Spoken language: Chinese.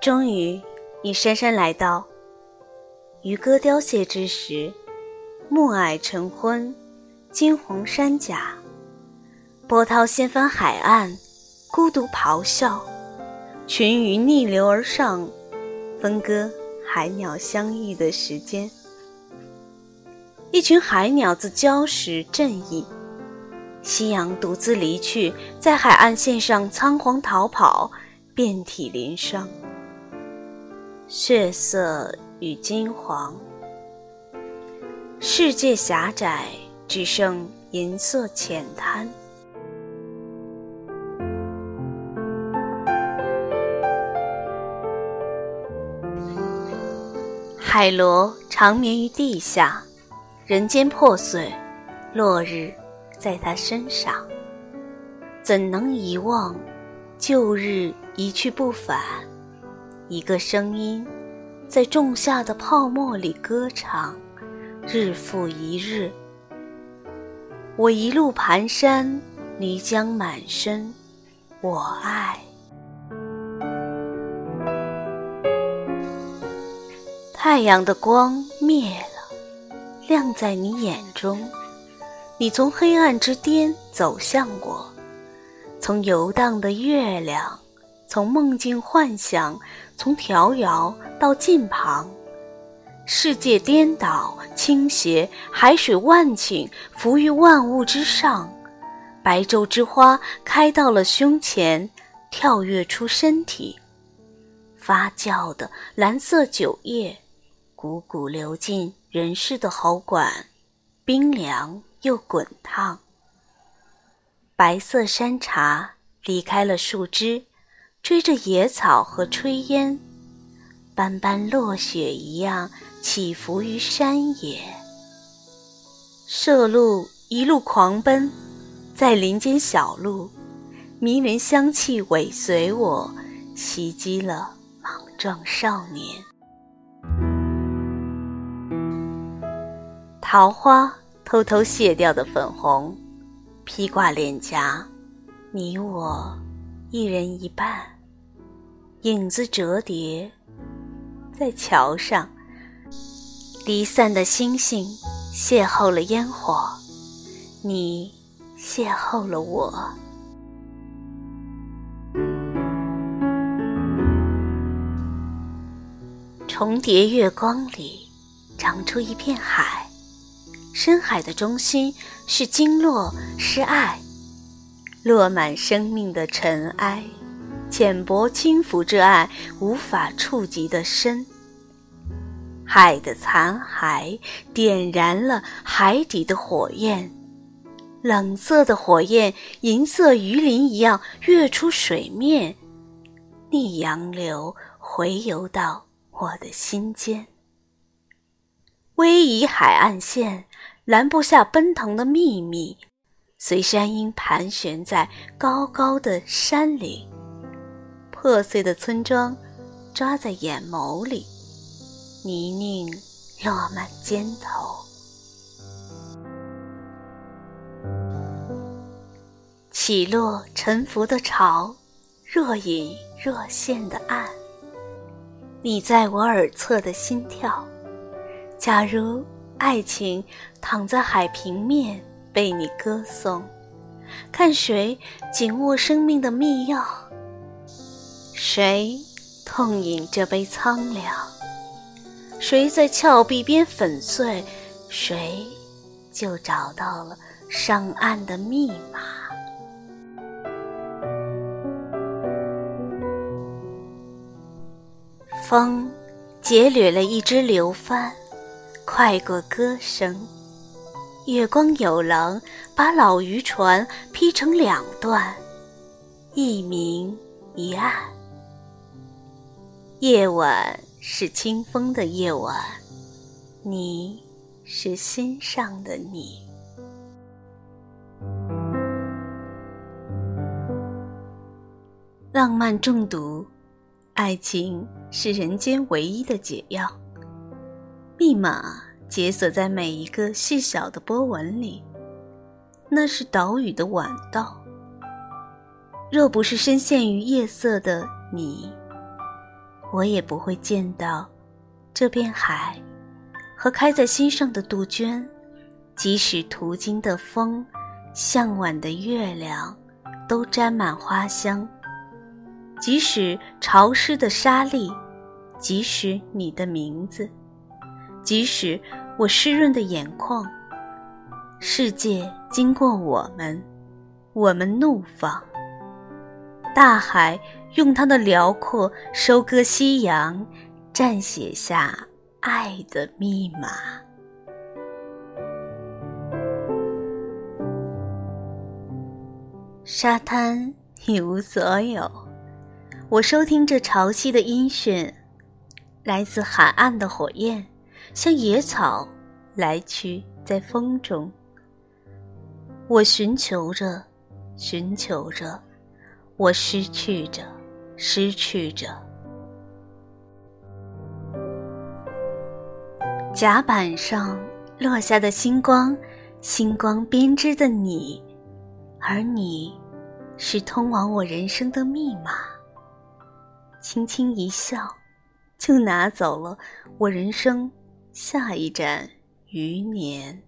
终于，你姗姗来到。渔歌凋谢之时，暮霭晨昏，金黄山甲，波涛掀翻海岸，孤独咆哮，群鱼逆流而上，分割海鸟相遇的时间。一群海鸟自礁石阵役，夕阳独自离去，在海岸线上仓皇逃跑，遍体鳞伤。血色与金黄，世界狭窄，只剩银色浅滩。海螺长眠于地下。人间破碎，落日在他身上，怎能遗忘旧日一去不返？一个声音在仲夏的泡沫里歌唱，日复一日。我一路蹒跚，泥浆满身，我爱。太阳的光灭了。亮在你眼中，你从黑暗之巅走向我，从游荡的月亮，从梦境幻想，从迢遥到近旁，世界颠倒倾斜，海水万顷，浮于万物之上，白昼之花开到了胸前，跳跃出身体，发酵的蓝色酒液，汩汩流进。人世的喉管，冰凉又滚烫。白色山茶离开了树枝，追着野草和炊烟，斑斑落雪一样起伏于山野。麝鹿一路狂奔，在林间小路，迷人香气尾随我，袭击了莽撞少年。桃花偷偷卸掉的粉红，披挂脸颊，你我一人一半。影子折叠在桥上，离散的星星邂逅了烟火，你邂逅了我。重叠月光里，长出一片海。深海的中心是经络，是爱，落满生命的尘埃，浅薄轻浮之爱，无法触及的深。海的残骸点燃了海底的火焰，冷色的火焰，银色鱼鳞一样跃出水面，逆洋流回游到我的心间。逶迤海岸线。拦不下奔腾的秘密，随山鹰盘旋在高高的山岭，破碎的村庄抓在眼眸里，泥泞落满肩头，起落沉浮的潮，若隐若现的暗，你在我耳侧的心跳，假如。爱情躺在海平面，被你歌颂。看谁紧握生命的密钥，谁痛饮这杯苍凉，谁在峭壁边粉碎，谁就找到了上岸的密码。风劫掠了一只流帆。快过歌声，月光有棱，把老渔船劈成两段，一明一暗。夜晚是清风的夜晚，你是心上的你。浪漫中毒，爱情是人间唯一的解药。密码解锁在每一个细小的波纹里，那是岛屿的晚到。若不是深陷于夜色的你，我也不会见到这片海和开在心上的杜鹃。即使途经的风，向晚的月亮，都沾满花香；即使潮湿的沙砾，即使你的名字，即使我湿润的眼眶，世界经过我们，我们怒放。大海用它的辽阔收割夕阳，撰写下爱的密码。沙滩一无所有，我收听着潮汐的音讯，来自海岸的火焰，像野草来去在风中。我寻求着，寻求着。我失去着，失去着。甲板上落下的星光，星光编织的你，而你，是通往我人生的密码。轻轻一笑，就拿走了我人生下一盏余年。